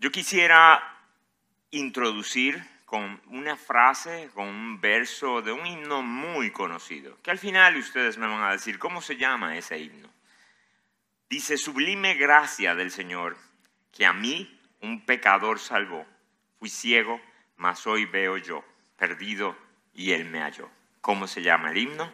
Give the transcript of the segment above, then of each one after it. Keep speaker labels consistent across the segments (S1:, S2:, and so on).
S1: Yo quisiera introducir con una frase, con un verso de un himno muy conocido, que al final ustedes me van a decir, ¿cómo se llama ese himno? Dice, sublime gracia del Señor, que a mí, un pecador, salvó. Fui ciego, mas hoy veo yo, perdido, y Él me halló. ¿Cómo se llama el himno?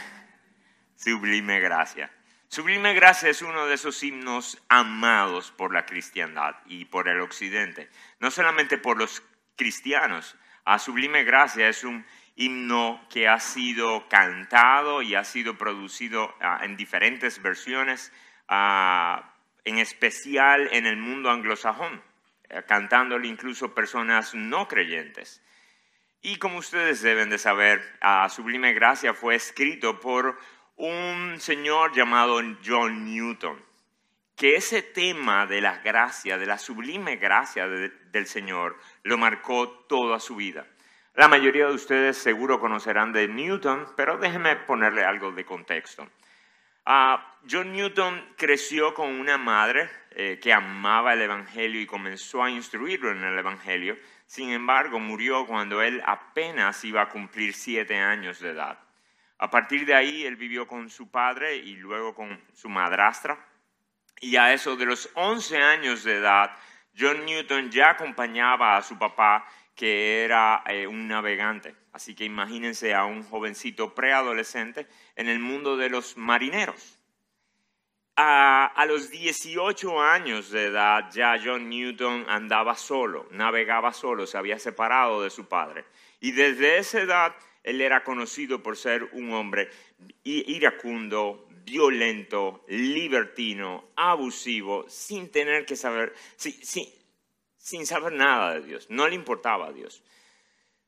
S1: Sublime gracia. Sublime Gracia es uno de esos himnos amados por la cristiandad y por el occidente, no solamente por los cristianos. Sublime Gracia es un himno que ha sido cantado y ha sido producido ah, en diferentes versiones, ah, en especial en el mundo anglosajón, eh, cantándolo incluso personas no creyentes. Y como ustedes deben de saber, a Sublime Gracia fue escrito por un señor llamado John Newton, que ese tema de la gracia, de la sublime gracia del Señor, lo marcó toda su vida. La mayoría de ustedes seguro conocerán de Newton, pero déjenme ponerle algo de contexto. Ah, John Newton creció con una madre eh, que amaba el Evangelio y comenzó a instruirlo en el Evangelio. Sin embargo, murió cuando él apenas iba a cumplir siete años de edad. A partir de ahí, él vivió con su padre y luego con su madrastra. Y a eso de los 11 años de edad, John Newton ya acompañaba a su papá, que era eh, un navegante. Así que imagínense a un jovencito preadolescente en el mundo de los marineros. A, a, los 18 años de edad ya John Newton andaba solo, navegaba solo, se había separado de su padre. Y desde esa edad él era conocido por ser un hombre iracundo, violento, libertino, abusivo, sin tener que saber, sin, saber nada de Dios, no le importaba a Dios.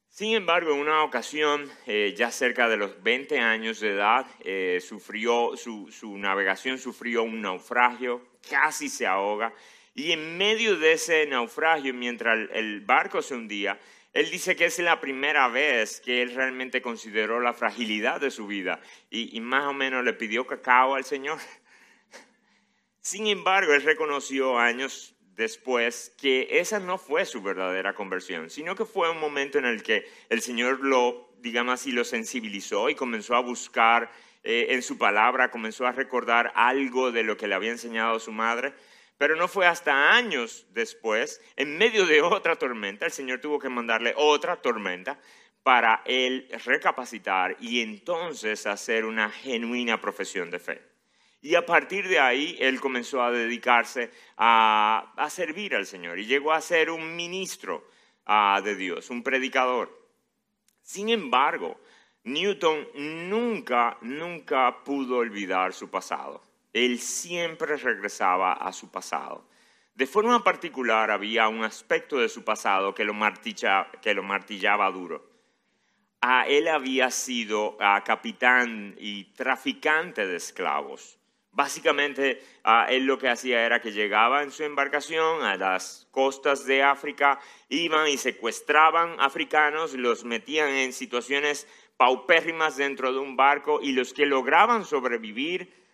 S1: Sin embargo, en una ocasión, eh, ya cerca de los 20 años de edad, eh, sufrió, su, navegación sufrió un naufragio, casi se ahoga, y en medio de ese naufragio, mientras el barco se hundía, él dice que es la primera vez que él realmente consideró la fragilidad de su vida y, más o menos le pidió cacao al Señor. Sin embargo, él reconoció años después que esa no fue su verdadera conversión, sino que fue un momento en el que el Señor lo, digamos así, lo sensibilizó y comenzó a buscar eh, en su palabra, comenzó a recordar algo de lo que le había enseñado su madre pero no fue hasta años después, en medio de otra tormenta, el Señor tuvo que mandarle otra tormenta para él recapacitar y entonces hacer una genuina profesión de fe. Y a partir de ahí él comenzó a dedicarse a, servir al Señor y llegó a ser un ministro ah, de Dios, un predicador. Sin embargo, Newton nunca, nunca pudo olvidar su pasado. Él siempre regresaba a su pasado. De forma particular había un aspecto de su pasado que lo, martillaba duro. A él había sido capitán y traficante de esclavos. Básicamente, él lo que hacía era que llegaba en su embarcación a las costas de África, iban y secuestraban africanos, los metían en situaciones paupérrimas dentro de un barco y los que lograban sobrevivir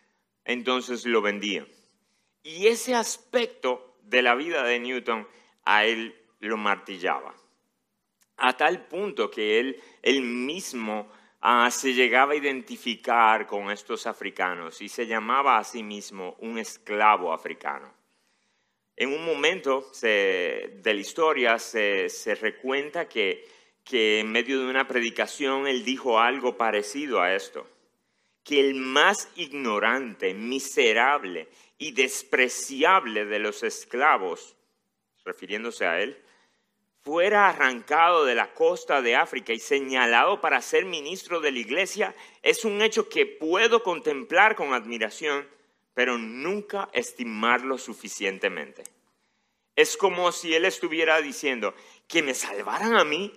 S1: entonces lo vendía. Y ese aspecto de la vida de Newton a él lo martillaba. A tal punto que él, él mismo ah, se llegaba a identificar con estos africanos y se llamaba a sí mismo un esclavo africano. En un momento de la historia se, se recuenta que, que en medio de una predicación él dijo algo parecido a esto que el más ignorante, miserable y despreciable de los esclavos, refiriéndose a él, fuera arrancado de la costa de África y señalado para ser ministro de la iglesia, es un hecho que puedo contemplar con admiración, pero nunca estimarlo suficientemente. Es como si él estuviera diciendo, que me salvaran a mí,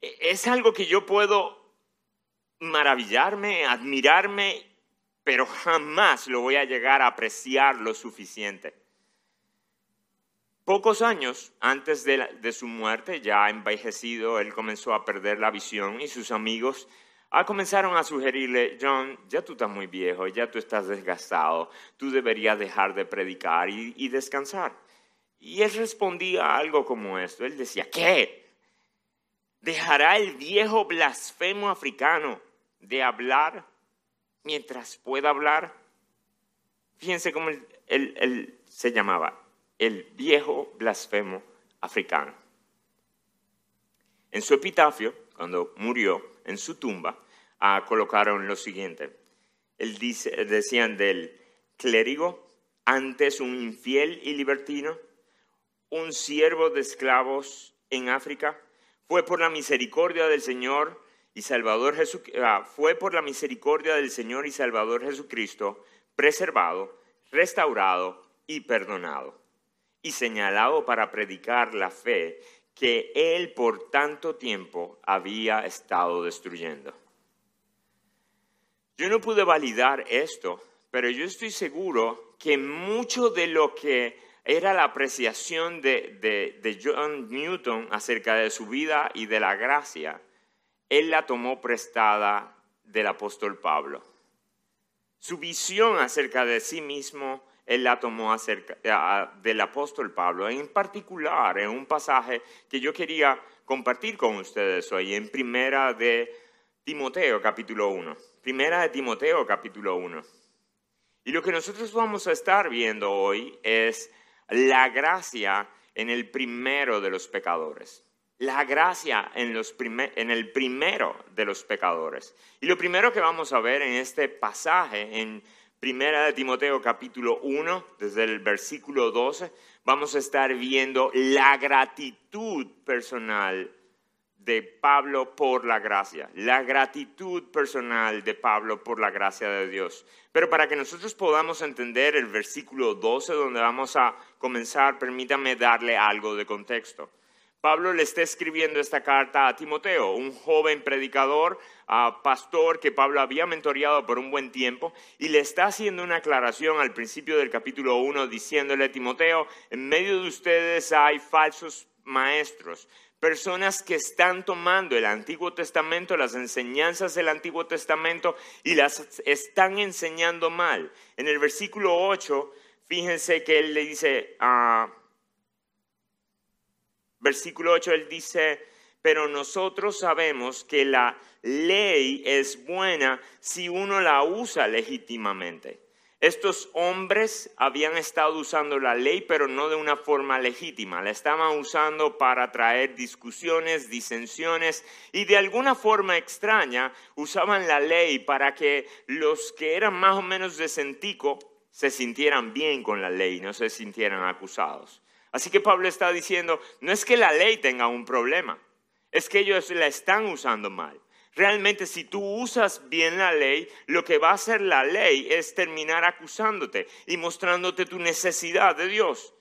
S1: e-, es algo que yo puedo maravillarme, admirarme, pero jamás lo voy a llegar a apreciar lo suficiente. Pocos años antes de, su muerte, ya envejecido, él comenzó a perder la visión y sus amigos ah, comenzaron a sugerirle, John, ya tú estás muy viejo, ya tú estás desgastado, tú deberías dejar de predicar y, descansar. Y él respondía algo como esto. Él decía, ¿qué? ¿Dejará el viejo blasfemo africano de hablar mientras pueda hablar? Fíjense cómo él, se llamaba, el viejo blasfemo africano. En su epitafio, cuando murió, en su tumba, ah, colocaron lo siguiente. Él dice, decían del clérigo, antes un infiel y libertino, un siervo de esclavos en África, fue por la misericordia del Señor y Salvador ah, fue por la misericordia del Señor y Salvador Jesucristo preservado, restaurado y perdonado, y señalado para predicar la fe que él por tanto tiempo había estado destruyendo. Yo no pude validar esto, pero yo estoy seguro que mucho de lo que era la apreciación de, de, John Newton acerca de su vida y de la gracia, él la tomó prestada del apóstol Pablo. Su visión acerca de sí mismo, él la tomó acerca del apóstol Pablo, en particular en un pasaje que yo quería compartir con ustedes hoy, en primera de Timoteo capítulo 1. Primera de Timoteo capítulo 1. Y lo que nosotros vamos a estar viendo hoy es la gracia en el primero de los pecadores. La gracia en, el primero de los pecadores. Y lo primero que vamos a ver en este pasaje, en Primera de Timoteo capítulo 1, desde el versículo 12, vamos a estar viendo la gratitud personal de Pablo por la gracia, la gratitud personal de Pablo por la gracia de Dios. Pero para que nosotros podamos entender el versículo 12 donde vamos a comenzar, permítame darle algo de contexto. Pablo le está escribiendo esta carta a Timoteo, un joven predicador, pastor que Pablo había mentoreado por un buen tiempo, y le está haciendo una aclaración al principio del capítulo 1 diciéndole, Timoteo, en medio de ustedes hay falsos maestros, personas que están tomando el Antiguo Testamento, las enseñanzas del Antiguo Testamento y las están enseñando mal. En el versículo 8, fíjense que él le dice, uh, versículo 8, él dice, pero nosotros sabemos que la ley es buena si uno la usa legítimamente. Estos hombres habían estado usando la ley, pero no de una forma legítima. La estaban usando para traer discusiones, disensiones y de alguna forma extraña usaban la ley para que los que eran más o menos de se sintieran bien con la ley, no se sintieran acusados. Así que Pablo está diciendo, no es que la ley tenga un problema, es que ellos la están usando mal. Realmente si tú usas bien la ley, lo que va a hacer la ley es terminar acusándote y mostrándote tu necesidad de Dios.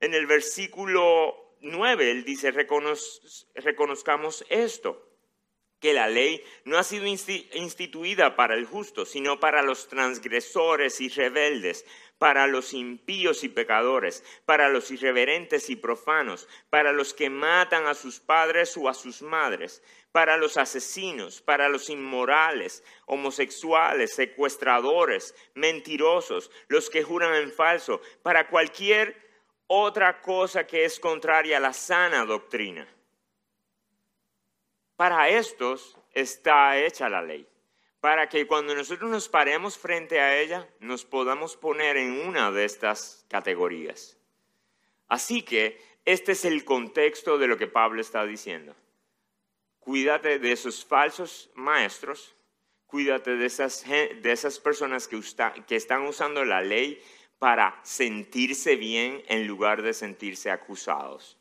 S1: En el versículo 9 él dice, reconozcamos esto que la ley no ha sido instituida para el justo, sino para los transgresores y rebeldes, para los impíos y pecadores, para los irreverentes y profanos, para los que matan a sus padres o a sus madres, para los asesinos, para los inmorales, homosexuales, secuestradores, mentirosos, los que juran en falso, para cualquier otra cosa que es contraria a la sana doctrina. Para estos está hecha la ley, para que cuando nosotros nos paremos frente a ella nos podamos poner en una de estas categorías. Así que este es el contexto de lo que Pablo está diciendo. Cuídate de esos falsos maestros, cuídate de esas, de esas personas que, que están usando la ley para sentirse bien en lugar de sentirse acusados.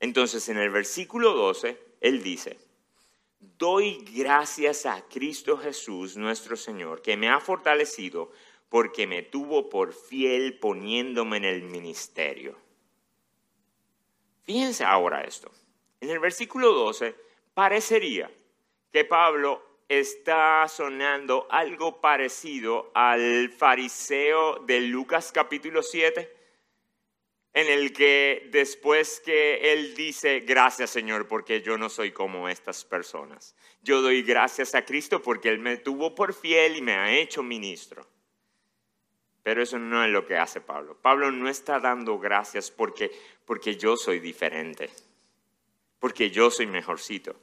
S1: Entonces, en el versículo 12, él dice, doy gracias a Cristo Jesús, nuestro Señor, que me ha fortalecido porque me tuvo por fiel poniéndome en el ministerio. Fíjense ahora esto. En el versículo 12 parecería que Pablo está sonando algo parecido al fariseo de Lucas capítulo 7 en el que después que él dice, gracias Señor, porque yo no soy como estas personas. Yo doy gracias a Cristo porque Él me tuvo por fiel y me ha hecho ministro. Pero eso no es lo que hace Pablo. Pablo no está dando gracias porque, porque yo soy diferente, porque yo soy mejorcito.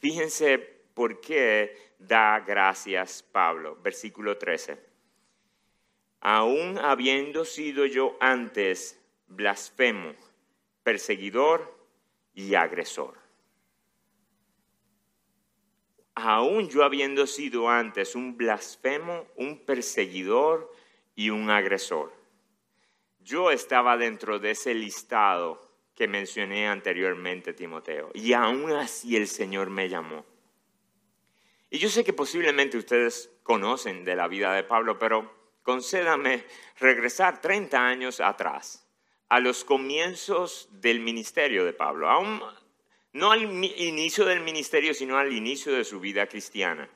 S1: Fíjense por qué da gracias Pablo. Versículo 13. Aún habiendo sido yo antes blasfemo, perseguidor y agresor. Aún yo habiendo sido antes un blasfemo, un perseguidor y un agresor. Yo estaba dentro de ese listado que mencioné anteriormente, Timoteo, y aún así el Señor me llamó. Y yo sé que posiblemente ustedes conocen de la vida de Pablo, pero concédame regresar 30 años atrás, a los comienzos del ministerio de Pablo, aún no al inicio del ministerio, sino al inicio de su vida cristiana.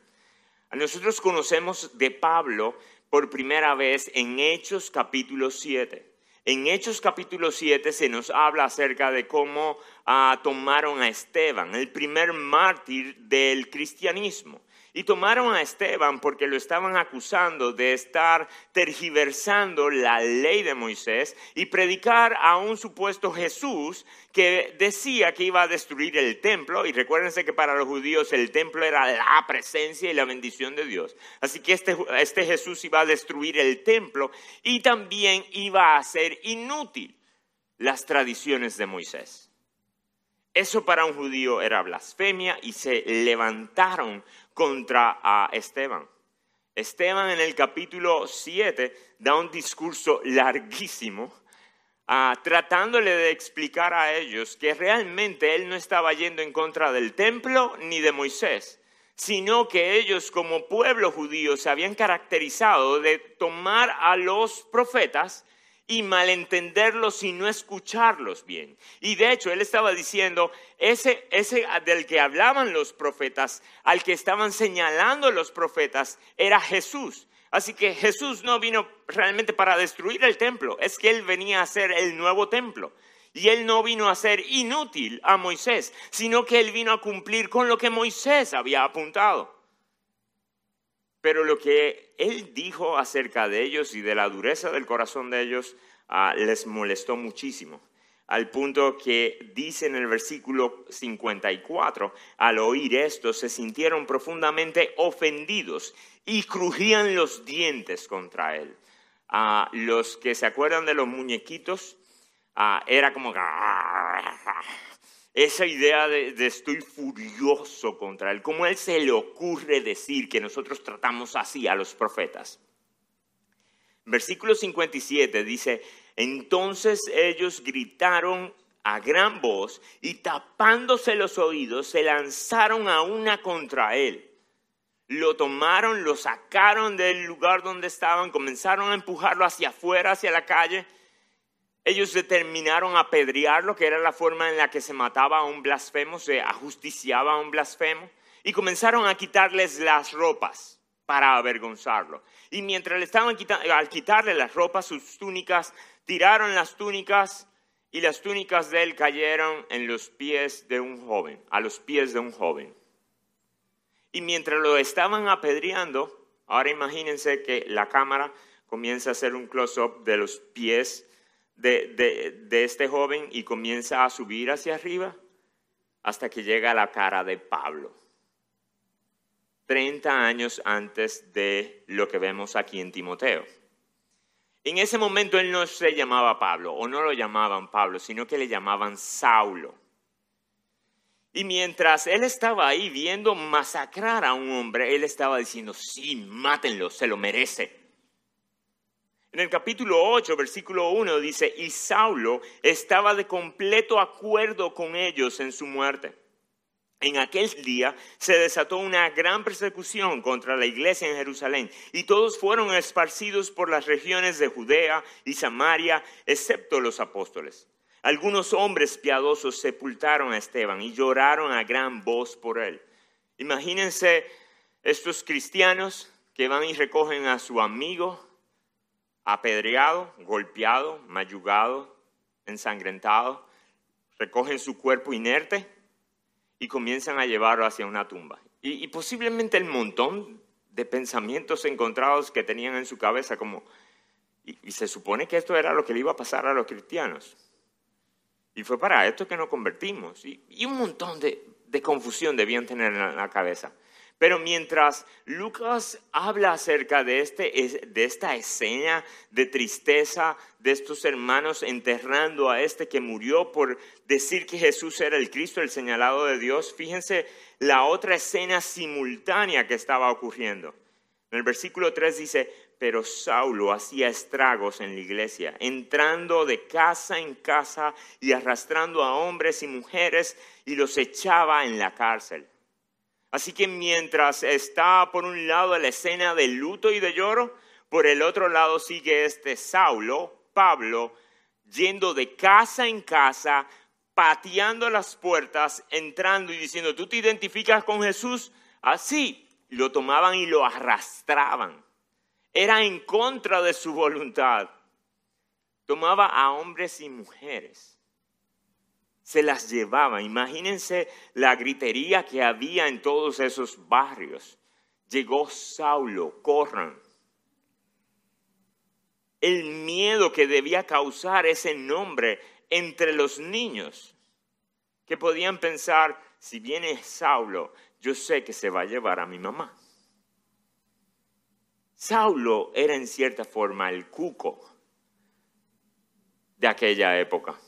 S1: Nosotros conocemos de Pablo por primera vez en Hechos capítulo 7. En Hechos capítulo 7 se nos habla acerca de cómo ah, tomaron a Esteban, el primer mártir del cristianismo. Y tomaron a Esteban porque lo estaban acusando de estar tergiversando la ley de Moisés y predicar a un supuesto Jesús que decía que iba a destruir el templo. Y recuérdense que para los judíos el templo era la presencia y la bendición de Dios. Así que este, este Jesús iba a destruir el templo y también iba a hacer inútil las tradiciones de Moisés. Eso para un judío era blasfemia y se levantaron contra a Esteban. Esteban en el capítulo 7 da un discurso larguísimo ah, tratándole de explicar a ellos que realmente él no estaba yendo en contra del templo ni de Moisés, sino que ellos como pueblo judío se habían caracterizado de tomar a los profetas y malentenderlos y no escucharlos bien. Y de hecho, él estaba diciendo, ese, ese del que hablaban los profetas, al que estaban señalando los profetas, era Jesús. Así que Jesús no vino realmente para destruir el templo, es que él venía a ser el nuevo templo. Y él no vino a ser inútil a Moisés, sino que él vino a cumplir con lo que Moisés había apuntado. Pero lo que él dijo acerca de ellos y de la dureza del corazón de ellos ah, les molestó muchísimo. Al punto que dice en el versículo 54, al oír esto se sintieron profundamente ofendidos y crujían los dientes contra él. Ah, los que se acuerdan de los muñequitos, ah, era como esa idea de, estoy furioso contra él. ¿Cómo él se le ocurre decir que nosotros tratamos así a los profetas? Versículo 57 dice, entonces ellos gritaron a gran voz y tapándose los oídos se lanzaron a una contra él. Lo tomaron, lo sacaron del lugar donde estaban, comenzaron a empujarlo hacia afuera, hacia la calle ellos determinaron apedrearlo, que era la forma en la que se mataba a un blasfemo, se ajusticiaba a un blasfemo, y comenzaron a quitarles las ropas para avergonzarlo. Y mientras le estaban quitando, al quitarle las ropas, sus túnicas, tiraron las túnicas y las túnicas de él cayeron en los pies de un joven, a los pies de un joven. Y mientras lo estaban apedreando, ahora imagínense que la cámara comienza a hacer un close-up de los pies de, este joven y comienza a subir hacia arriba hasta que llega a la cara de Pablo. 30 años antes de lo que vemos aquí en Timoteo. En ese momento él no se llamaba Pablo, o no lo llamaban Pablo, sino que le llamaban Saulo. Y mientras él estaba ahí viendo masacrar a un hombre, él estaba diciendo, sí, mátenlo, se lo merece. En el capítulo 8, versículo 1 dice, y Saulo estaba de completo acuerdo con ellos en su muerte. En aquel día se desató una gran persecución contra la iglesia en Jerusalén y todos fueron esparcidos por las regiones de Judea y Samaria, excepto los apóstoles. Algunos hombres piadosos sepultaron a Esteban y lloraron a gran voz por él. Imagínense estos cristianos que van y recogen a su amigo apedreado, golpeado, mayugado, ensangrentado, recogen su cuerpo inerte y comienzan a llevarlo hacia una tumba. Y, posiblemente el montón de pensamientos encontrados que tenían en su cabeza, como, Y, se supone que esto era lo que le iba a pasar a los cristianos. Y fue para esto que nos convertimos. Y, un montón de, de confusión debían tener en la cabeza. Pero mientras Lucas habla acerca de, este, de esta escena de tristeza de estos hermanos enterrando a este que murió por decir que Jesús era el Cristo, el señalado de Dios, fíjense la otra escena simultánea que estaba ocurriendo. En el versículo 3 dice, pero Saulo hacía estragos en la iglesia, entrando de casa en casa y arrastrando a hombres y mujeres y los echaba en la cárcel. Así que mientras está por un lado la escena de luto y de lloro, por el otro lado sigue este Saulo, Pablo, yendo de casa en casa, pateando las puertas, entrando y diciendo, ¿tú te identificas con Jesús? Así, lo tomaban y lo arrastraban. Era en contra de su voluntad. Tomaba a hombres y mujeres se las llevaba. Imagínense la gritería que había en todos esos barrios. Llegó Saulo, corran. El miedo que debía causar ese nombre entre los niños, que podían pensar, si viene Saulo, yo sé que se va a llevar a mi mamá. Saulo era en cierta forma el cuco de aquella época.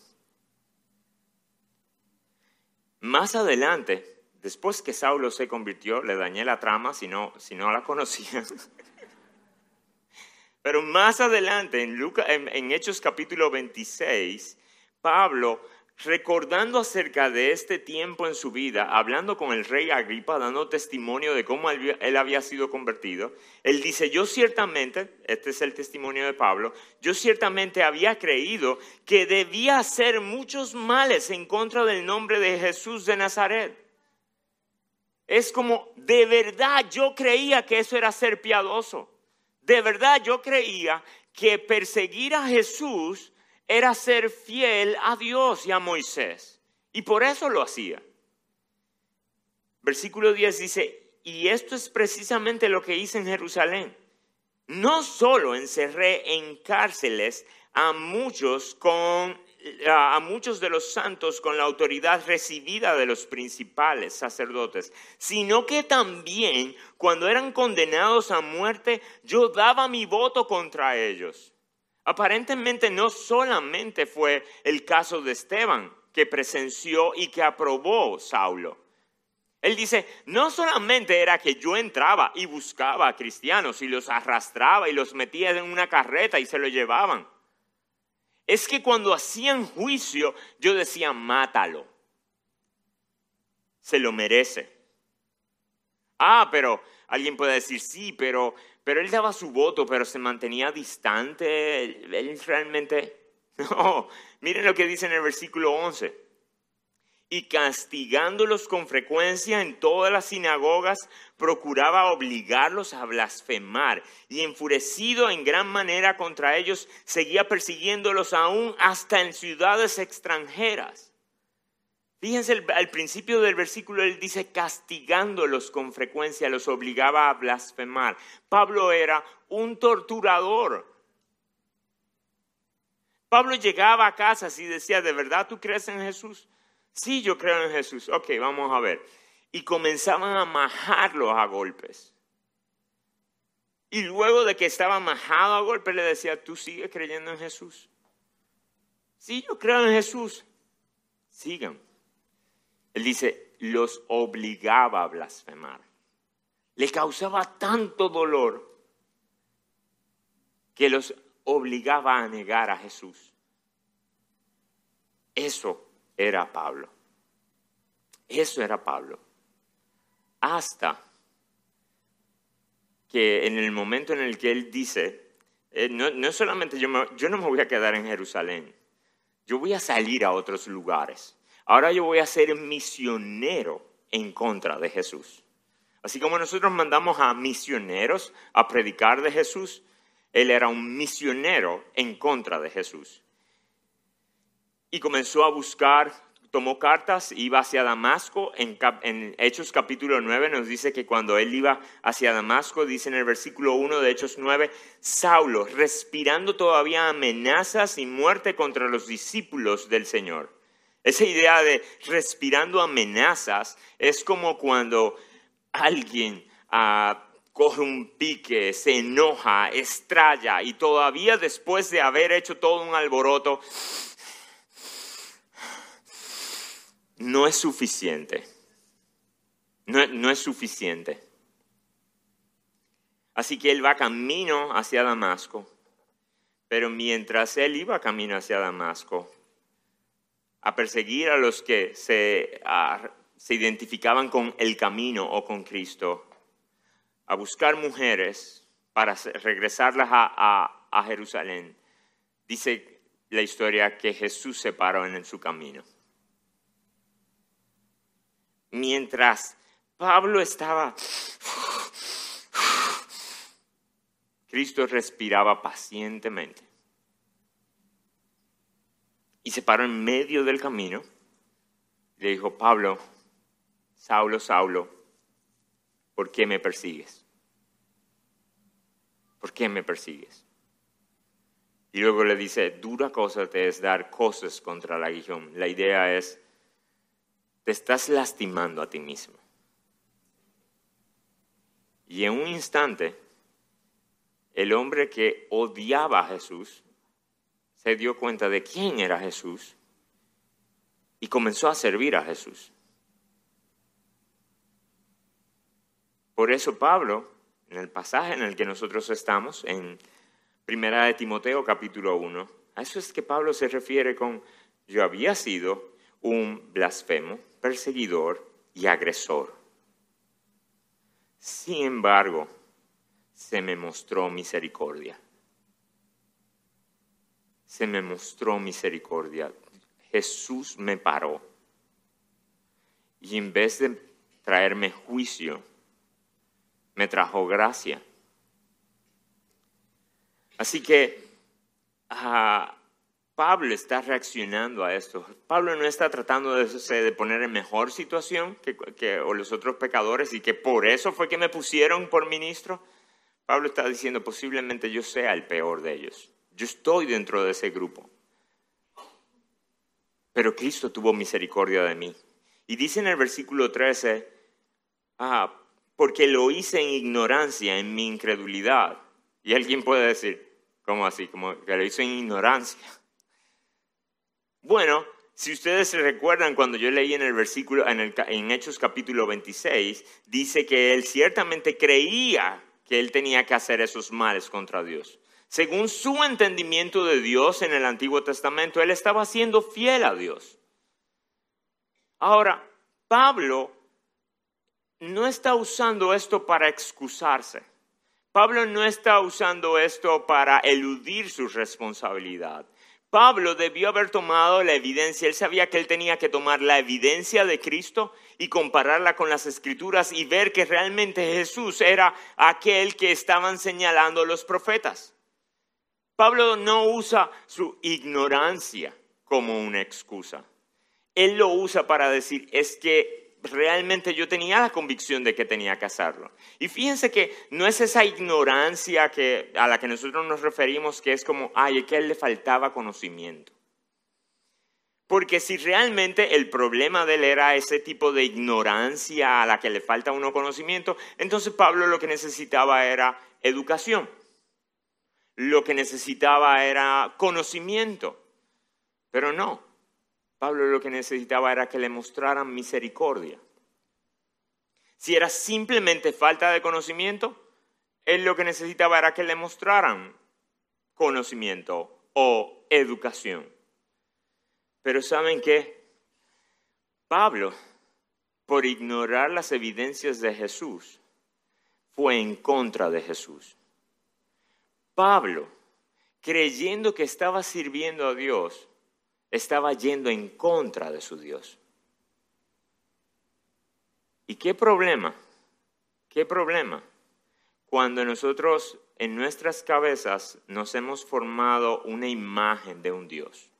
S1: Más adelante, después que Saulo se convirtió, le dañé la trama si no, si no la conocían. Pero más adelante, en, en Hechos capítulo 26, Pablo recordando acerca de este tiempo en su vida, hablando con el rey Agripa, dando testimonio de cómo él había sido convertido, él dice, yo ciertamente, este es el testimonio de Pablo, yo ciertamente había creído que debía hacer muchos males en contra del nombre de Jesús de Nazaret. Es como, de verdad yo creía que eso era ser piadoso. De verdad yo creía que perseguir a Jesús era ser fiel a Dios y a Moisés. Y por eso lo hacía. Versículo 10 dice, y esto es precisamente lo que hice en Jerusalén. No solo encerré en cárceles a muchos con a muchos de los santos con la autoridad recibida de los principales sacerdotes, sino que también cuando eran condenados a muerte, yo daba mi voto contra ellos. Aparentemente no solamente fue el caso de Esteban que presenció y que aprobó Saulo. Él dice, no solamente era que yo entraba y buscaba a cristianos y los arrastraba y los metía en una carreta y se lo llevaban. Es que cuando hacían juicio yo decía, mátalo. Se lo merece. Ah, pero alguien puede decir, sí, pero pero él daba su voto, pero se mantenía distante. Él realmente... No, miren lo que dice en el versículo 11. Y castigándolos con frecuencia en todas las sinagogas, procuraba obligarlos a blasfemar. Y enfurecido en gran manera contra ellos, seguía persiguiéndolos aún hasta en ciudades extranjeras. Fíjense, al principio del versículo él dice castigándolos con frecuencia, los obligaba a blasfemar. Pablo era un torturador. Pablo llegaba a casa y decía, ¿de verdad tú crees en Jesús? Sí, yo creo en Jesús. Ok, vamos a ver. Y comenzaban a majarlo a golpes. Y luego de que estaba majado a golpes, le decía, ¿tú sigues creyendo en Jesús? Sí, yo creo en Jesús. Sigan. Él dice, los obligaba a blasfemar. Le causaba tanto dolor que los obligaba a negar a Jesús. Eso era Pablo. Eso era Pablo. Hasta que en el momento en el que él dice, eh, no, solamente yo, yo no me voy a quedar en Jerusalén, yo voy a salir a otros lugares. Ahora yo voy a ser misionero en contra de Jesús. Así como nosotros mandamos a misioneros a predicar de Jesús, él era un misionero en contra de Jesús. Y comenzó a buscar tomó cartas, iba hacia Damasco. En, Hechos capítulo 9 nos dice que cuando él iba hacia Damasco, dice en el versículo 1 de Hechos 9, Saulo, respirando todavía amenazas y muerte contra los discípulos del Señor. Esa idea de respirando amenazas es como cuando alguien ah, coge un pique, se enoja, estralla y todavía después de haber hecho todo un alboroto, no es suficiente. No, no, es suficiente. Así que él va camino hacia Damasco. Pero mientras él iba camino hacia Damasco, a perseguir a los que se, se identificaban con el camino o con Cristo, a buscar mujeres para regresarlas a, a Jerusalén, dice la historia que Jesús se paró en su camino. Mientras Pablo estaba, Cristo respiraba pacientemente y se paró en medio del camino y le dijo, Pablo, Saulo, Saulo, ¿por qué me persigues? ¿Por qué me persigues? Y luego le dice, dura cosa te es dar cosas contra el aguijón. La idea es, te estás lastimando a ti mismo. Y en un instante, el hombre que odiaba a Jesús se dio cuenta de quién era Jesús y comenzó a servir a Jesús. Por eso Pablo, en el pasaje en el que nosotros estamos, en Primera de Timoteo capítulo 1, a eso es que Pablo se refiere con, yo había sido un blasfemo, perseguidor y agresor. Sin embargo, se me mostró misericordia. Se me mostró misericordia. Jesús me paró. Y en vez de traerme juicio, me trajo gracia. Así que ah, Pablo está reaccionando a esto. Pablo no está tratando de, poner en mejor situación que, los otros pecadores y que por eso fue que me pusieron por ministro. Pablo está diciendo posiblemente yo sea el peor de ellos. Yo estoy dentro de ese grupo. Pero Cristo tuvo misericordia de mí. Y dice en el versículo 13, ah, porque lo hice en ignorancia, en mi incredulidad. Y alguien puede decir, ¿cómo así? Como que lo hizo en ignorancia. Bueno, si ustedes se recuerdan cuando yo leí en el versículo, en, en Hechos capítulo 26, dice que él ciertamente creía que él tenía que hacer esos males contra Dios. Según su entendimiento de Dios en el Antiguo Testamento, él estaba siendo fiel a Dios. Ahora, Pablo no está usando esto para excusarse. Pablo no está usando esto para eludir su responsabilidad. Pablo debió haber tomado la evidencia, él sabía que él tenía que tomar la evidencia de Cristo y compararla con las escrituras y ver que realmente Jesús era aquel que estaban señalando los profetas. Pablo no usa su ignorancia como una excusa. Él lo usa para decir, es que realmente yo tenía la convicción de que tenía que hacerlo. Y fíjense que no es esa ignorancia a la que nosotros nos referimos, que es como, ay, es que a él le faltaba conocimiento. Porque si realmente el problema de él era ese tipo de ignorancia a la que le falta uno conocimiento, entonces Pablo lo que necesitaba era educación. Lo que necesitaba era conocimiento. Pero no, Pablo lo que necesitaba era que le mostraran misericordia. Si era simplemente falta de conocimiento, él lo que necesitaba era que le mostraran conocimiento o educación. Pero ¿saben qué? Pablo, por ignorar las evidencias de Jesús, fue en contra de Jesús. Pablo, creyendo que estaba sirviendo a Dios, estaba yendo en contra de su Dios. ¿Y qué problema? ¿Qué problema? Cuando nosotros en nuestras cabezas nos hemos formado una imagen de un Dios.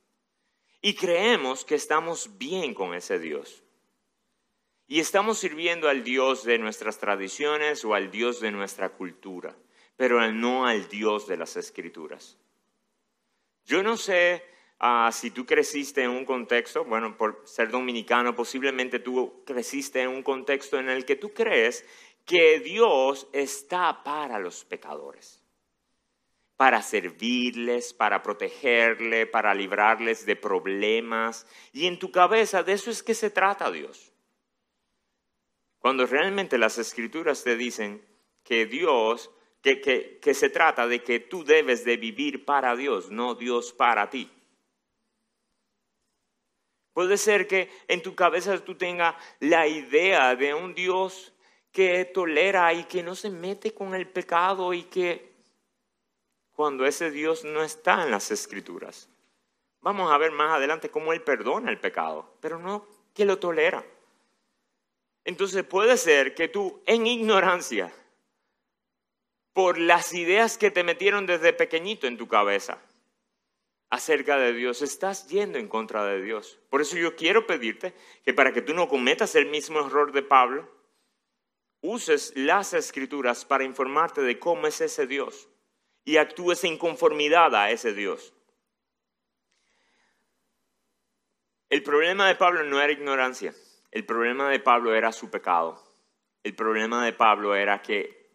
S1: Y creemos que estamos bien con ese Dios. Y estamos sirviendo al Dios de nuestras tradiciones o al Dios de nuestra cultura, pero no al Dios de las escrituras. Yo no sé ah, si tú creciste en un contexto, bueno, por ser dominicano, posiblemente tú creciste en un contexto en el que tú crees que Dios está para los pecadores, para servirles, para protegerles, para librarles de problemas. Y en tu cabeza de eso es que se trata Dios. Cuando realmente las escrituras te dicen que Dios, que, que, se trata de que tú debes de vivir para Dios, no Dios para ti. Puede ser que en tu cabeza tú tengas la idea de un Dios que tolera y que no se mete con el pecado y que cuando ese Dios no está en las escrituras. Vamos a ver más adelante cómo Él perdona el pecado, pero no que lo tolera. Entonces puede ser que tú en ignorancia, por las ideas que te metieron desde pequeñito en tu cabeza acerca de Dios, estás yendo en contra de Dios. Por eso yo quiero pedirte que para que tú no cometas el mismo error de Pablo, uses las escrituras para informarte de cómo es ese Dios y actúes en conformidad a ese Dios. El problema de Pablo no era ignorancia. El problema de Pablo era su pecado. El problema de Pablo era que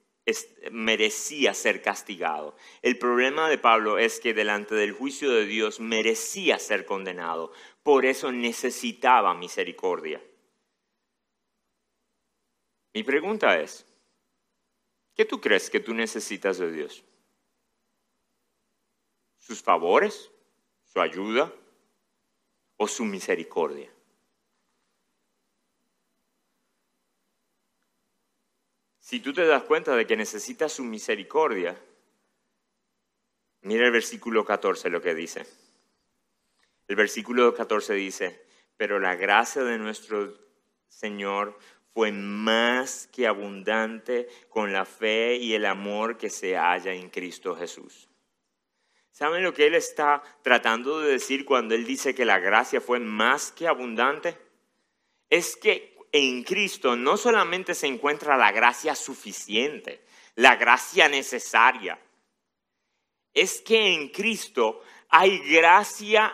S1: merecía ser castigado. El problema de Pablo es que delante del juicio de Dios merecía ser condenado. Por eso necesitaba misericordia. Mi pregunta es, ¿qué tú crees que tú necesitas de Dios? ¿Sus favores? ¿Su ayuda? ¿O su misericordia? Si tú te das cuenta de que necesitas su misericordia, mira el versículo 14 lo que dice. El versículo 14 dice, pero la gracia de nuestro Señor fue más que abundante con la fe y el amor que se halla en Cristo Jesús. ¿Saben lo que él está tratando de decir cuando él dice que la gracia fue más que abundante? Es que en Cristo no solamente se encuentra la gracia suficiente, la gracia necesaria, es que en Cristo hay gracia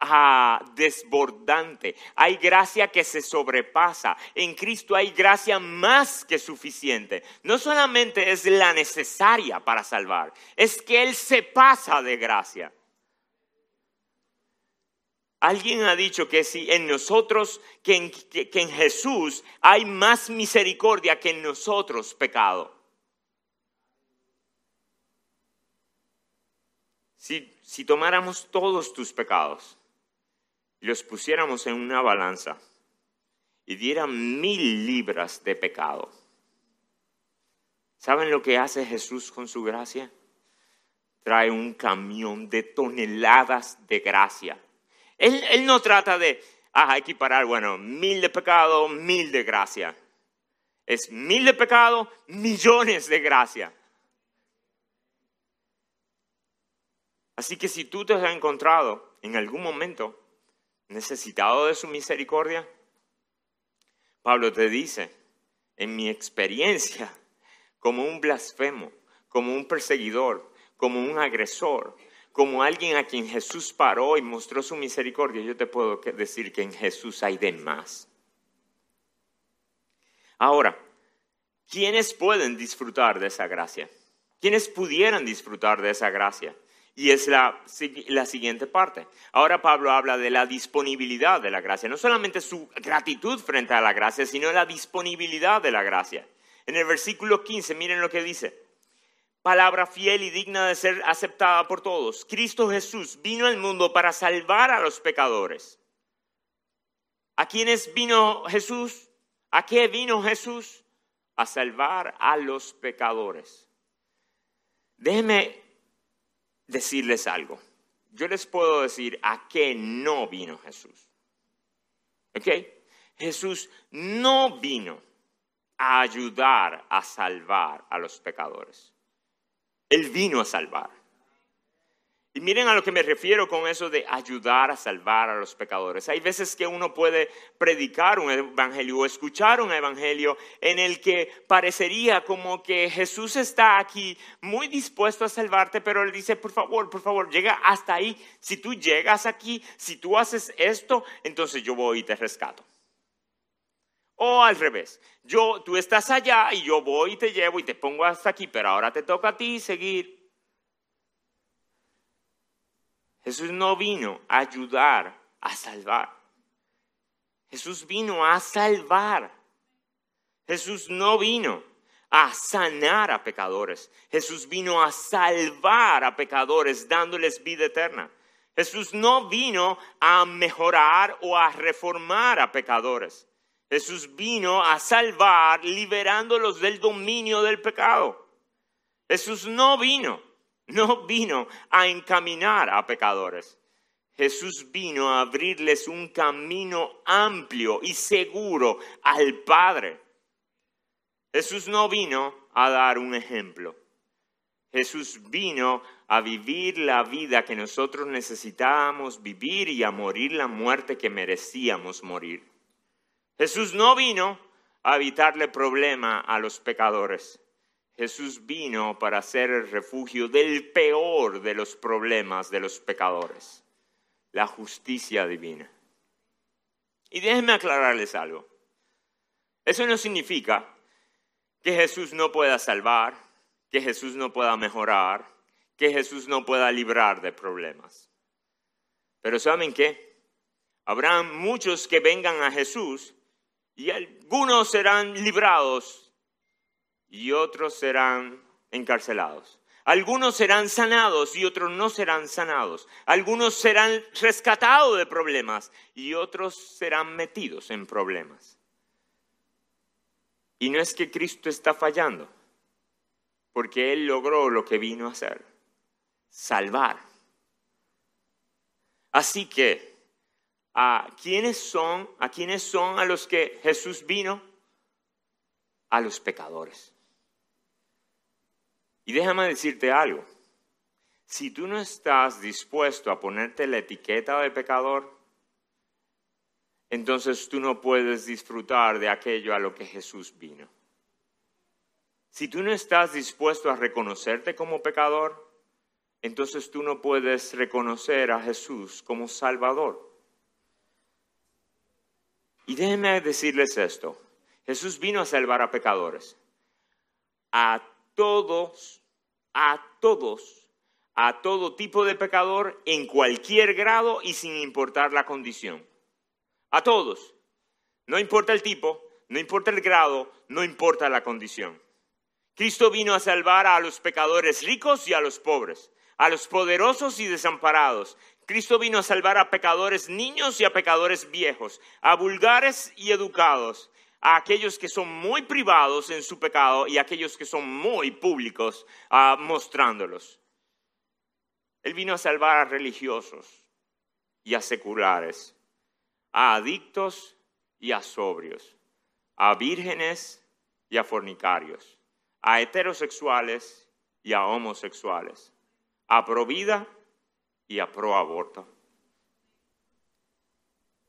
S1: ah, desbordante, hay gracia que se sobrepasa. En Cristo hay gracia más que suficiente. No solamente es la necesaria para salvar, es que Él se pasa de gracia. Alguien ha dicho que si en nosotros, que en, Jesús hay más misericordia que en nosotros pecado. Si, si tomáramos todos tus pecados y los pusiéramos en una balanza y dieran mil libras de pecado, ¿saben lo que hace Jesús con su gracia? Trae un camión de toneladas de gracia él, no trata de ah, equiparar, bueno, mil de pecado, mil de gracia. Es mil de pecado, millones de gracia. Así que si tú te has encontrado en algún momento necesitado de su misericordia, Pablo te dice, en mi experiencia, como un blasfemo, como un perseguidor, como un agresor, como alguien a quien Jesús paró y mostró su misericordia, yo te puedo decir que en Jesús hay de más. Ahora, ¿quiénes pueden disfrutar de esa gracia? ¿Quiénes pudieran disfrutar de esa gracia? Y es la, la, siguiente parte. Ahora Pablo habla de la disponibilidad de la gracia, no solamente su gratitud frente a la gracia, sino la disponibilidad de la gracia. En el versículo 15, miren lo que dice palabra fiel y digna de ser aceptada por todos. Cristo Jesús vino al mundo para salvar a los pecadores. ¿A quiénes vino Jesús? ¿A qué vino Jesús? A salvar a los pecadores. Déjenme decirles algo. Yo les puedo decir a qué no vino Jesús. ¿Ok? Jesús no vino a ayudar a salvar a los pecadores. Él vino a salvar. Y miren a lo que me refiero con eso de ayudar a salvar a los pecadores. Hay veces que uno puede predicar un evangelio o escuchar un evangelio en el que parecería como que Jesús está aquí muy dispuesto a salvarte, pero él dice, por favor, por favor, llega hasta ahí. Si tú llegas aquí, si tú haces esto, entonces yo voy y te rescato. O al revés, yo, tú estás allá y yo voy y te llevo y te pongo hasta aquí, pero ahora te toca a ti seguir. Jesús no vino a ayudar, a salvar. Jesús vino a salvar. Jesús no vino a sanar a pecadores. Jesús vino a salvar a pecadores dándoles vida eterna. Jesús no vino a mejorar o a reformar a pecadores. Jesús vino a salvar liberándolos del dominio del pecado. Jesús no vino no vino a encaminar a pecadores. Jesús vino a abrirles un camino amplio y seguro al Padre. Jesús no vino a dar un ejemplo. Jesús vino a vivir la vida que nosotros necesitábamos vivir y a morir la muerte que merecíamos morir. Jesús no vino a evitarle problema a los pecadores. Jesús vino para ser el refugio del peor de los problemas de los pecadores, la justicia divina. Y déjenme aclararles algo. Eso no significa que Jesús no pueda salvar, que Jesús no pueda mejorar, que Jesús no pueda librar de problemas. Pero ¿saben qué? Habrá muchos que vengan a Jesús y algunos serán librados y otros serán encarcelados. Algunos serán sanados y otros no serán sanados. Algunos serán rescatados de problemas y otros serán metidos en problemas. Y no es que Cristo está fallando, porque Él logró lo que vino a hacer, salvar. Así que, ¿a quiénes son? ¿A quiénes son a los que Jesús vino? A los pecadores. Y déjame decirte algo. Si tú no estás dispuesto a ponerte la etiqueta de pecador, entonces tú no puedes disfrutar de aquello a lo que Jesús vino. Si tú no estás dispuesto a reconocerte como pecador, entonces tú no puedes reconocer a Jesús como Salvador. Y déjenme decirles esto. Jesús vino a salvar a pecadores. A todos, a todos, a todo tipo de pecador en cualquier grado y sin importar la condición. A todos. No importa el tipo, no importa el grado, no importa la condición. Cristo vino a salvar a los pecadores ricos y a los pobres, a los poderosos y desamparados. Cristo vino a salvar a pecadores niños y a pecadores viejos, a vulgares y educados, a aquellos que son muy privados en su pecado y a aquellos que son muy públicos ah, mostrándolos. Él vino a salvar a religiosos y a seculares, a adictos y a sobrios, a vírgenes y a fornicarios, a heterosexuales y a homosexuales, a pro vida y a pro aborto.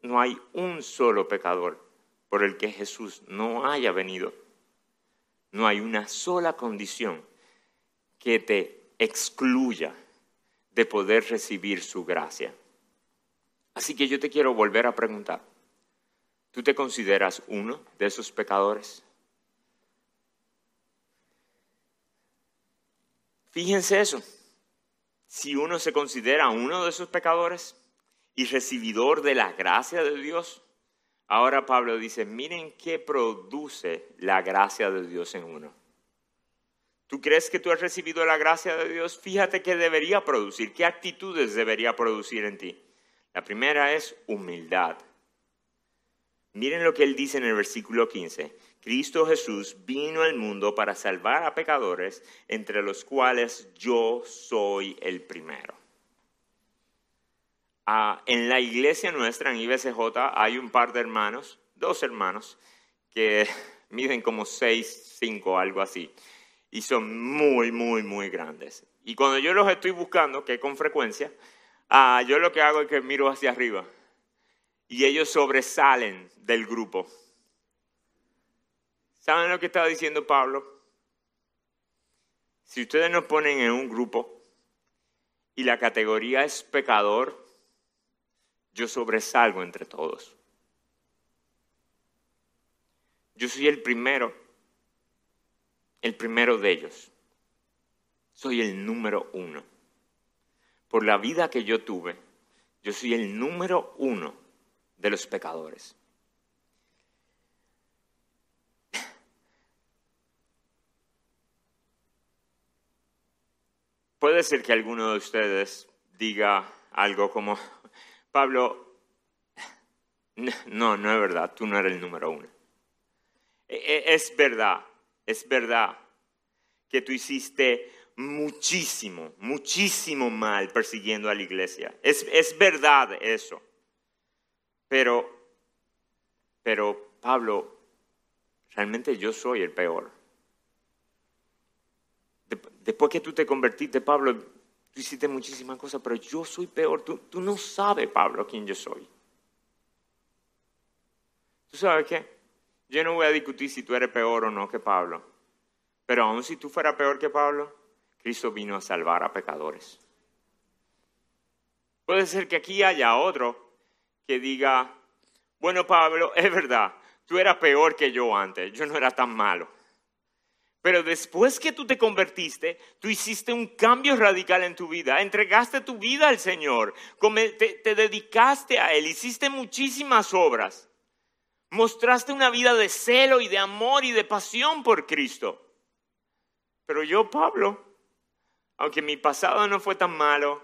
S1: No hay un solo pecador por el que Jesús no haya venido. No hay una sola condición que te excluya de poder recibir su gracia. Así que yo te quiero volver a preguntar, ¿tú te consideras uno de esos pecadores? Fíjense eso, si uno se considera uno de esos pecadores y recibidor de la gracia de Dios, Ahora Pablo dice, miren qué produce la gracia de Dios en uno. ¿Tú crees que tú has recibido la gracia de Dios? Fíjate qué debería producir, qué actitudes debería producir en ti. La primera es humildad. Miren lo que él dice en el versículo 15. Cristo Jesús vino al mundo para salvar a pecadores, entre los cuales yo soy el primero. Ah, en la iglesia nuestra, en IBCJ, hay un par de hermanos, dos hermanos, que miden como seis, cinco, algo así. y son muy, muy, muy grandes. Y cuando yo los estoy buscando, que con frecuencia, ah, yo lo que hago es que miro hacia arriba y ellos sobresalen del grupo. ¿Saben lo que estaba diciendo Pablo? Si ustedes nos ponen en un grupo y la categoría es pecador, yo sobresalgo entre todos. Yo soy el primero, el primero de ellos. Soy el número uno. Por la vida que yo tuve, yo soy el número uno de los pecadores. Puede ser que alguno de ustedes diga algo como, Pablo, no, no es verdad, tú no eres el número uno. E, e, es verdad, es verdad que tú hiciste muchísimo, muchísimo mal persiguiendo a la iglesia. Es, es verdad eso. Pero, pero Pablo, realmente yo soy el peor. Después que tú te convertiste, Pablo, tú hiciste muchísimas cosas, pero yo soy peor. Tú, no sabes, Pablo, quién yo soy. ¿Tú sabes qué? Yo no voy a discutir si tú eres peor o no que Pablo. Pero aun si tú fueras peor que Pablo, Cristo vino a salvar a pecadores. Puede ser que aquí haya otro que diga, bueno Pablo, es verdad, tú eras peor que yo antes, yo no era tan malo. Pero después que tú te convertiste, tú hiciste un cambio radical en tu vida, entregaste tu vida al Señor, te, te dedicaste a Él, hiciste muchísimas obras. Mostraste una vida de celo y de amor y de pasión por Cristo. Pero yo, Pablo, aunque mi pasado no fue tan malo,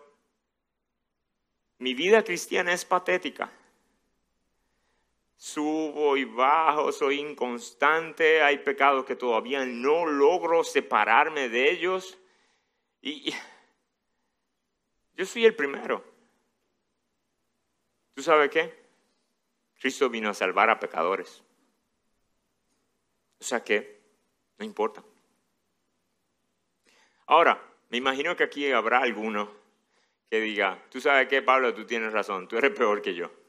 S1: mi vida cristiana es patética. Subo y bajo, soy inconstante, hay pecados que todavía no logro separarme de ellos. Y yo soy el primero. ¿Tú sabes qué? Cristo vino a salvar a pecadores. O sea que, no importa. Ahora, me imagino que aquí habrá alguno que diga, tú sabes qué, Pablo, tú tienes razón, tú eres peor que yo.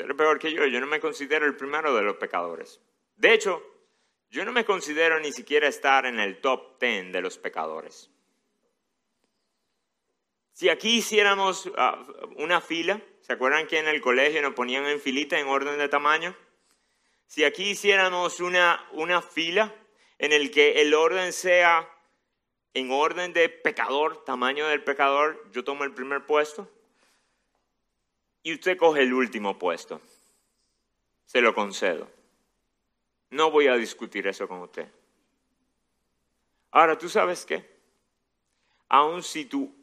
S1: Tú eres peor que yo, yo no me considero el primero de los pecadores. De hecho, yo no me considero ni siquiera estar en el top ten de los pecadores. Si aquí hiciéramos ah, una fila, ¿se acuerdan que en el colegio nos ponían en filita en orden de tamaño? Si aquí hiciéramos una, una fila en el que el orden sea en orden de pecador, tamaño del pecador, yo tomo el primer puesto y usted coge el último puesto. Se lo concedo. No voy a discutir eso con usted. Ahora, ¿tú sabes qué? Aun si tú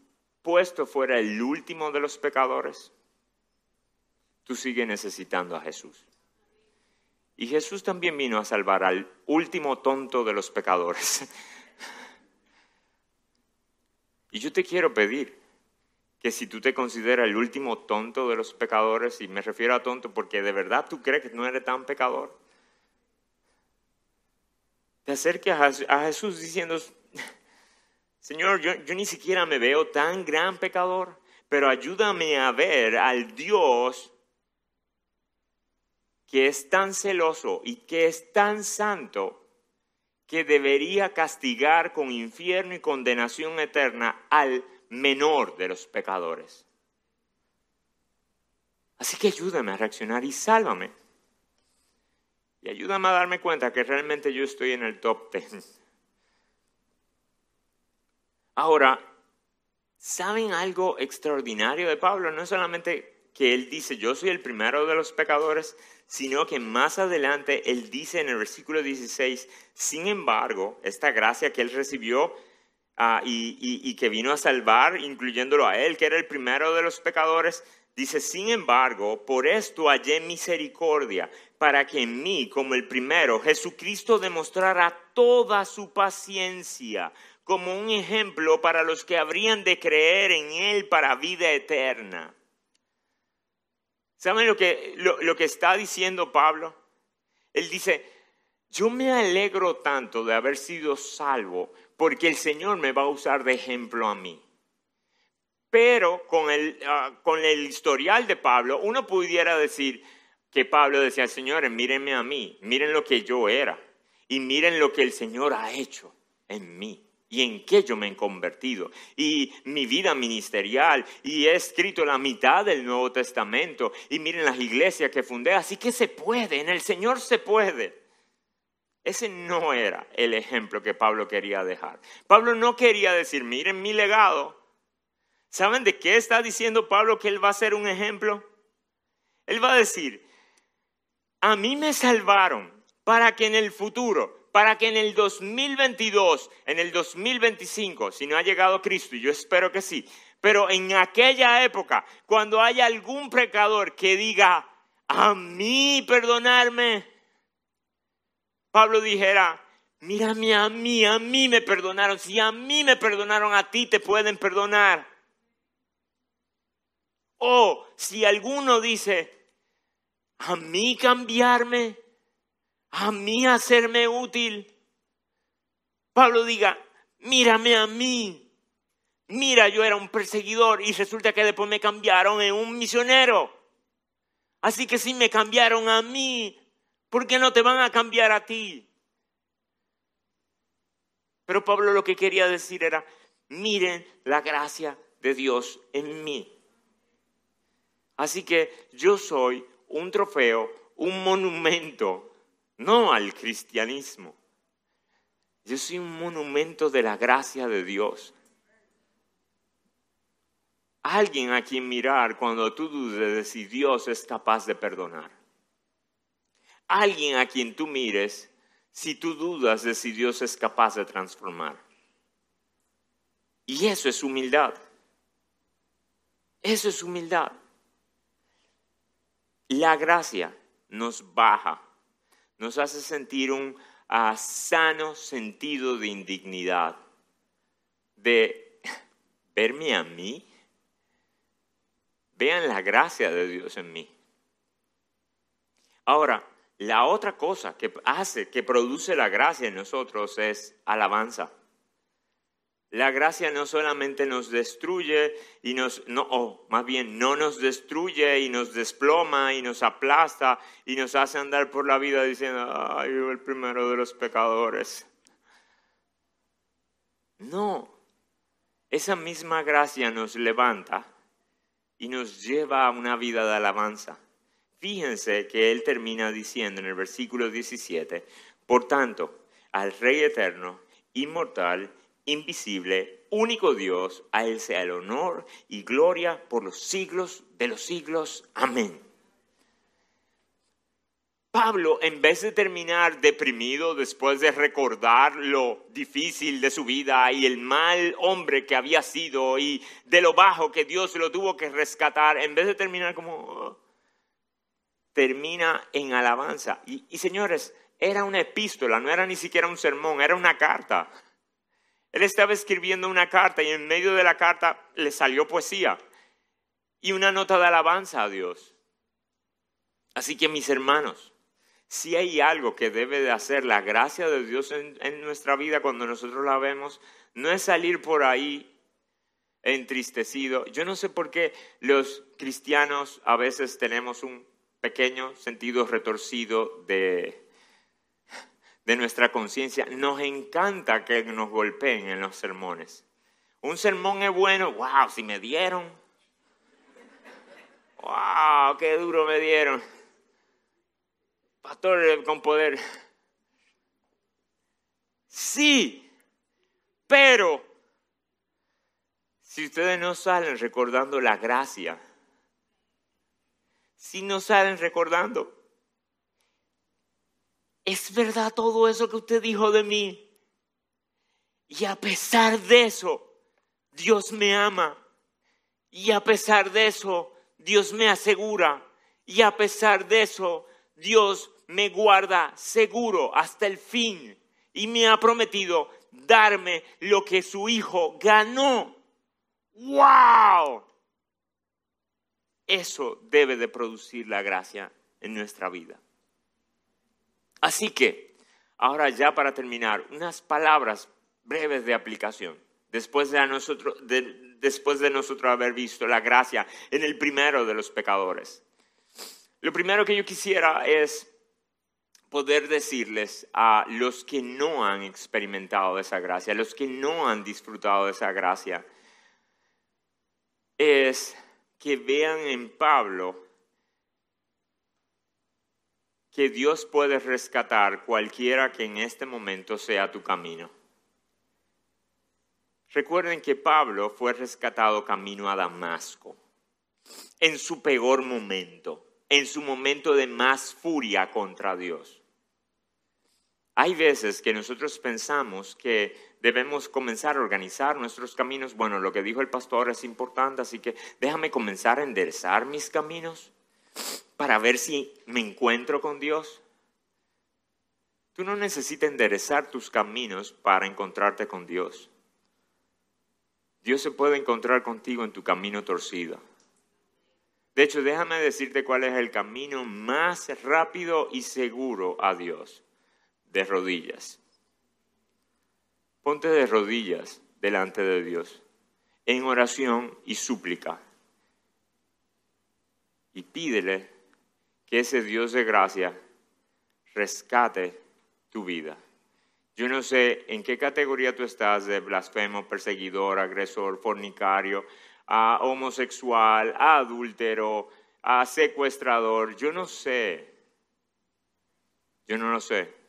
S1: puesto fuera el último de los pecadores, tú sigues necesitando a Jesús. Y Jesús también vino a salvar al último tonto de los pecadores. y yo te quiero pedir que si tú te consideras el último tonto de los pecadores, y me refiero a tonto porque de verdad tú crees que no eres tan pecador, te acerques a Jesús diciendo, Señor, yo, ni siquiera me veo tan gran pecador, pero ayúdame a ver al Dios que es tan celoso y que es tan santo que debería castigar con infierno y condenación eterna al menor de los pecadores. Así que ayúdame a reaccionar y sálvame. Y ayúdame a darme cuenta que realmente yo estoy en el top ten. Ahora, ¿saben algo extraordinario de Pablo? No solamente que él dice, yo soy el primero de los pecadores, sino que más adelante él dice en el versículo 16, sin embargo, esta gracia que él recibió ah, y, que vino a salvar, incluyéndolo a él, que era el primero de los pecadores, dice, sin embargo, por esto hallé misericordia, para que en mí, como el primero, Jesucristo demostrara toda su paciencia como un ejemplo para los que habrían de creer en Él para vida eterna. ¿Saben lo que, lo, que está diciendo Pablo? Él dice, yo me alegro tanto de haber sido salvo porque el Señor me va a usar de ejemplo a mí. Pero con el, ah, con el historial de Pablo, uno pudiera decir que Pablo decía, señores, mírenme a mí, miren lo que yo era y miren lo que el Señor ha hecho en mí y en qué yo me he convertido y mi vida ministerial y he escrito la mitad del Nuevo Testamento y miren las iglesias que fundé, así que se puede, en el Señor se puede. Ese no era el ejemplo que Pablo quería dejar. Pablo no quería decir, miren mi legado. ¿Saben de qué está diciendo Pablo que él va a ser un ejemplo? Él va a decir, a mí me salvaron para que en el futuro, para que en el 2022, en el 2025, si no ha llegado Cristo, y yo espero que sí, pero en aquella época, cuando haya algún pecador que diga, a mí perdonarme, Pablo dijera, mírame a mí, a mí me perdonaron. Si a mí me perdonaron, a ti te pueden perdonar. O si alguno dice, a mí cambiarme, a mí hacerme útil, Pablo diga, mírame a mí. Mira, yo era un perseguidor y resulta que después me cambiaron en un misionero. Así que si me cambiaron a mí, ¿Por qué no te van a cambiar a ti? Pero Pablo lo que quería decir era, miren la gracia de Dios en mí. Así que yo soy un trofeo, un monumento, no al cristianismo. Yo soy un monumento de la gracia de Dios. Alguien a quien mirar cuando tú dudes de si Dios es capaz de perdonar alguien a quien tú mires si tú dudas de si Dios es capaz de transformar. Y eso es humildad. Eso es humildad. La gracia nos baja, nos hace sentir un ah, sano sentido de indignidad, de verme a mí. Vean la gracia de Dios en mí. Ahora, la otra cosa que hace, que produce la gracia en nosotros es alabanza. La gracia no solamente nos destruye y nos, no, o más bien no nos destruye y nos desploma y nos aplasta y nos hace andar por la vida diciendo, ay, yo el primero de los pecadores. No, esa misma gracia nos levanta y nos lleva a una vida de alabanza. Fíjense que él termina diciendo en el versículo 17, por tanto, al Rey eterno, inmortal, invisible, único Dios, a Él sea el honor y gloria por los siglos de los siglos. Amén. Pablo, en vez de terminar deprimido después de recordar lo difícil de su vida y el mal hombre que había sido y de lo bajo que Dios lo tuvo que rescatar, en vez de terminar como, termina en alabanza. Y, señores, era una epístola, no era ni siquiera un sermón, era una carta. Él estaba escribiendo una carta y en medio de la carta le salió poesía y una nota de alabanza a Dios. Así que mis hermanos, si hay algo que debe de hacer la gracia de Dios en, en nuestra vida cuando nosotros la vemos, no es salir por ahí entristecido. Yo no sé por qué los cristianos a veces tenemos un pequeño sentido retorcido de, de nuestra conciencia. Nos encanta que nos golpeen en los sermones. Un sermón es bueno, wow, si me dieron. Wow, qué duro me dieron. Pastor con poder. Sí, pero si ustedes no salen recordando la gracia si no salen recordando. Es verdad todo eso que usted dijo de mí. Y a pesar de eso, Dios me ama. Y a pesar de eso, Dios me asegura. Y a pesar de eso, Dios me guarda seguro hasta el fin. Y me ha prometido darme lo que su hijo ganó. ¡Wow! Eso debe de producir la gracia en nuestra vida. Así que, Ahora ya para terminar, unas palabras breves de aplicación. Después de, nosotros, después de nosotros haber visto la gracia en el primero de los pecadores. Lo primero que yo quisiera es poder decirles a los que no han experimentado esa gracia, a los que no han disfrutado de esa gracia, es que vean en Pablo que Dios puede rescatar cualquiera que en este momento sea tu camino. Recuerden que Pablo fue rescatado camino a Damasco, en su peor momento, en su momento de más furia contra Dios. Hay veces que nosotros pensamos que debemos comenzar a organizar nuestros caminos. Bueno, lo que dijo el pastor es importante, así que déjame comenzar a enderezar mis caminos para ver si me encuentro con Dios. Tú no necesitas enderezar tus caminos para encontrarte con Dios. Dios se puede encontrar contigo en tu camino torcido. De hecho, déjame decirte cuál es el camino más rápido y seguro a Dios de rodillas. Ponte de rodillas delante de Dios en oración y súplica. Y pídele que ese Dios de gracia rescate tu vida. Yo no sé en qué categoría tú estás de blasfemo, perseguidor, agresor, fornicario, a homosexual, a adúltero, a secuestrador. Yo no sé. Yo no lo sé.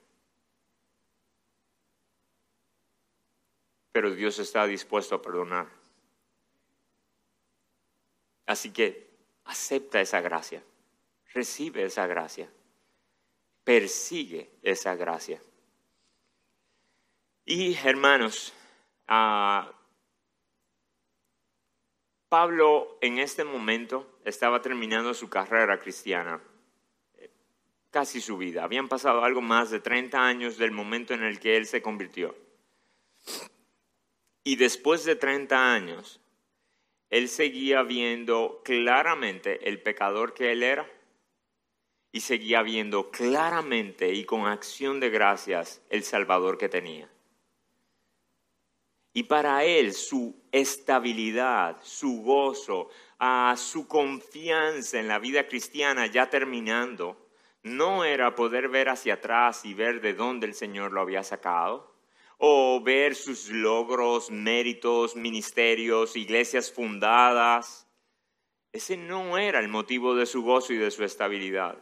S1: Pero Dios está dispuesto a perdonar. Así que acepta esa gracia, recibe esa gracia, persigue esa gracia. Y hermanos, ah, Pablo en este momento estaba terminando su carrera cristiana, casi su vida. Habían pasado algo más de 30 años del momento en el que él se convirtió. Y después de 30 años, él seguía viendo claramente el pecador que él era y seguía viendo claramente y con acción de gracias el Salvador que tenía. Y para él su estabilidad, su gozo, su confianza en la vida cristiana ya terminando, no era poder ver hacia atrás y ver de dónde el Señor lo había sacado, o ver sus logros, méritos, ministerios, iglesias fundadas. Ese no era el motivo de su gozo y de su estabilidad.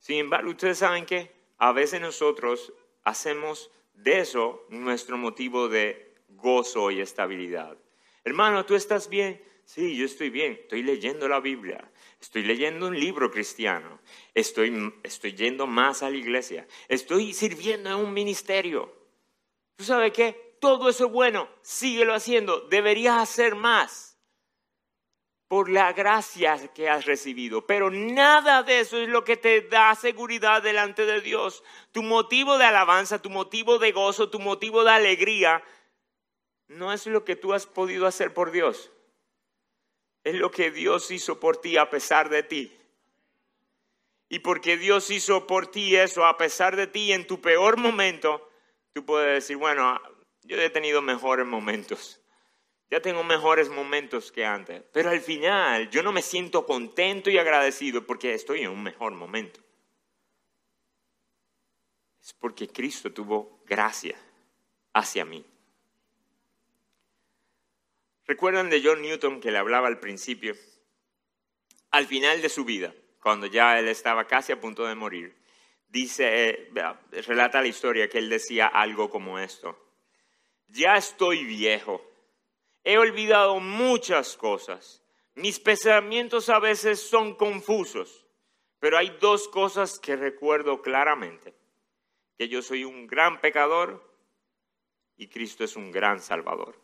S1: Sin embargo, ustedes saben que a veces nosotros hacemos de eso nuestro motivo de gozo y estabilidad. Hermano, ¿tú estás bien? Sí, yo estoy bien. Estoy leyendo la Biblia. Estoy leyendo un libro cristiano. Estoy, estoy yendo más a la iglesia. Estoy sirviendo en un ministerio. ¿Tú sabes qué? Todo eso es bueno, síguelo haciendo, deberías hacer más por la gracia que has recibido. Pero nada de eso es lo que te da seguridad delante de Dios. Tu motivo de alabanza, tu motivo de gozo, tu motivo de alegría, no es lo que tú has podido hacer por Dios. Es lo que Dios hizo por ti a pesar de ti. Y porque Dios hizo por ti eso a pesar de ti en tu peor momento, Tú puedes decir, bueno, yo he tenido mejores momentos. Ya tengo mejores momentos que antes. Pero al final yo no me siento contento y agradecido porque estoy en un mejor momento. Es porque Cristo tuvo gracia hacia mí. ¿Recuerdan de John Newton que le hablaba al principio? Al final de su vida, cuando ya él estaba casi a punto de morir, dice, eh, relata la historia que él decía algo como esto. Ya estoy viejo, he olvidado muchas cosas, mis pensamientos a veces son confusos, pero hay dos cosas que recuerdo claramente, que yo soy un gran pecador y Cristo es un gran salvador.